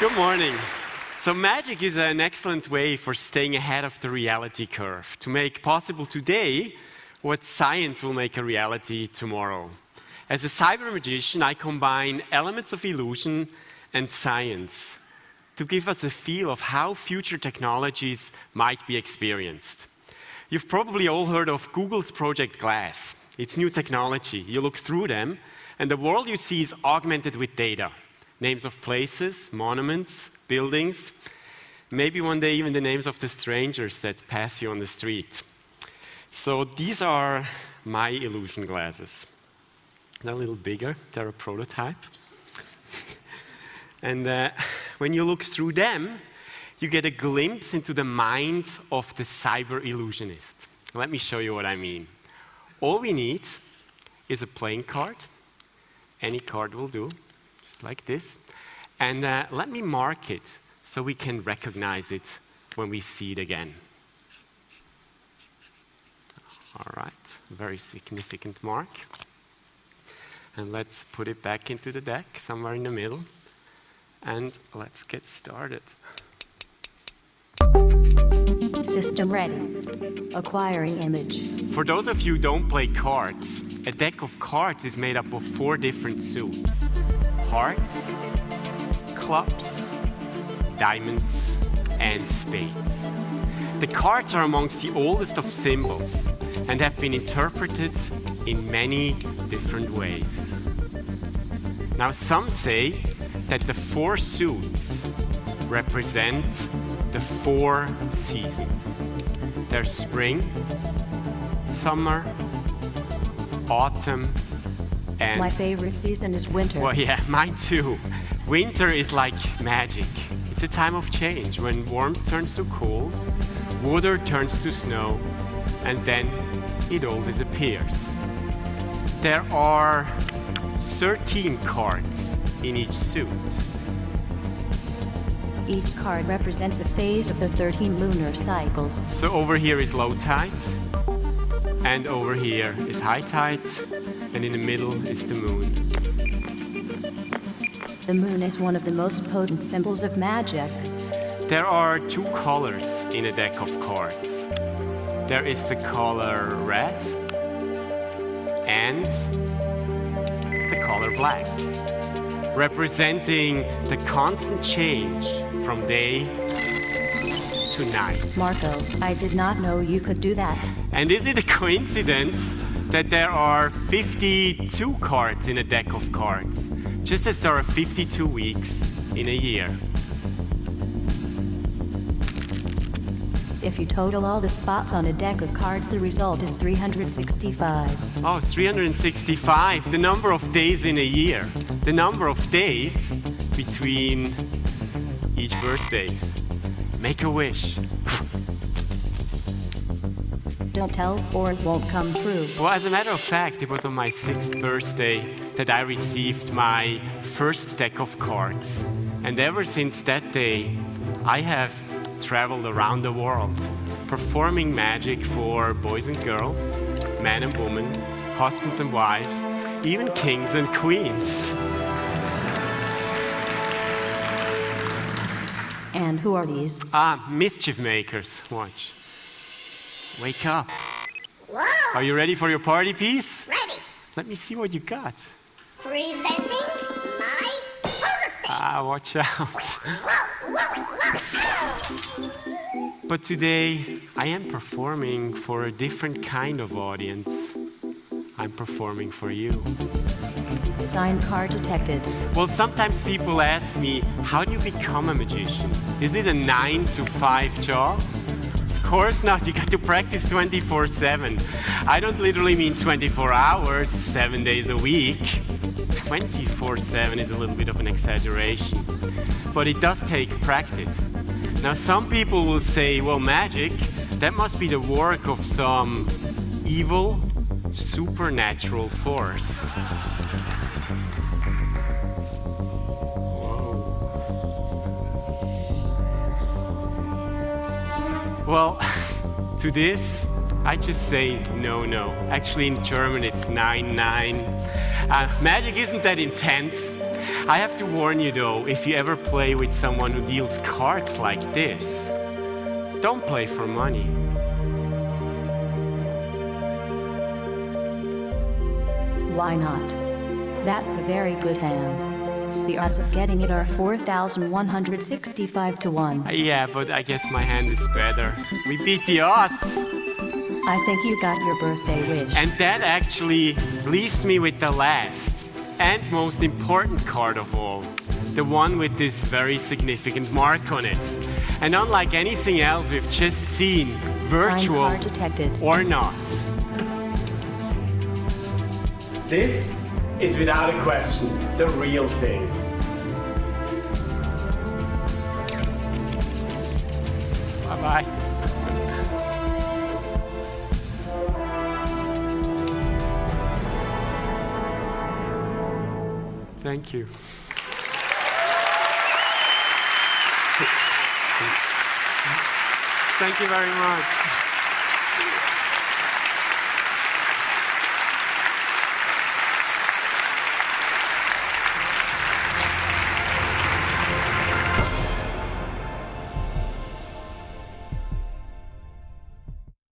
Good morning. So, magic is an excellent way for staying ahead of the reality curve to make possible today what science will make a reality tomorrow. As a cyber magician, I combine elements of illusion and science to give us a feel of how future technologies might be experienced. You've probably all heard of Google's Project Glass. It's new technology. You look through them, and the world you see is augmented with data names of places, monuments, buildings, maybe one day even the names of the strangers that pass you on the street. So these are my illusion glasses. They're a little bigger, they're a prototype. and uh, when you look through them, you get a glimpse into the mind of the cyber illusionist. Let me show you what I mean. All we need is a playing card. Any card will do, just like this. And uh, let me mark it so we can recognize it when we see it again. All right, very significant mark. And let's put it back into the deck, somewhere in the middle. And let's get started. System ready. Acquiring image. For those of you who don't play cards, a deck of cards is made up of four different suits. Hearts, clubs, diamonds, and spades. The cards are amongst the oldest of symbols and have been interpreted in many different ways. Now, some say that the four suits represent the four seasons. There's spring, summer, autumn, and. My favorite season is winter. Well, yeah, mine too. Winter is like magic. It's a time of change when warmth turns to cold, water turns to snow, and then it all disappears. There are 13 cards in each suit. Each card represents a phase of the 13 lunar cycles. So over here is low tide, and over here is high tide, and in the middle is the moon. The moon is one of the most potent symbols of magic. There are two colors in a deck of cards. There is the color red and the color black, representing the constant change from day to night. Marco, I did not know you could do that. And is it a coincidence that there are 52 cards in a deck of cards, just as there are 52 weeks in a year? If you total all the spots on a deck of cards, the result is 365. Oh, 365, the number of days in a year, the number of days between each birthday. Make a wish. Don't tell, or it won't come true. Well, as a matter of fact, it was on my sixth birthday that I received my first deck of cards. And ever since that day, I have traveled around the world, performing magic for boys and girls, men and women, husbands and wives, even kings and queens. And who are these? Ah, mischief makers. Watch. Wake up. Whoa! Are you ready for your party piece? Ready. Let me see what you got. Presenting my pogo stick. Ah, watch out. Whoa, whoa, whoa. But today, I am performing for a different kind of audience. I'm performing for you. Signed card detected. Well, sometimes people ask me, how do you become a magician? Is it a nine to five job? Of course not. You got to practice 24 7. I don't literally mean 24 hours, seven days a week. 24 7 is a little bit of an exaggeration. But it does take practice. Now, some people will say, well, magic, that must be the work of some evil, supernatural force. Well, to this, I just say no, no. Actually, in German, it's nein, nein. Uh, magic isn't that intense. I have to warn you though, if you ever play with someone who deals cards like this, don't play for money. Why not? That's a very good hand. The odds of getting it are 4,165 to 1. Yeah, but I guess my hand is better. We beat the odds. I think you got your birthday wish. And that actually leaves me with the last and most important card of all. The one with this very significant mark on it. And unlike anything else we've just seen, virtual or not. This is without a question the real thing. Bye bye. Thank you. Thank you very much.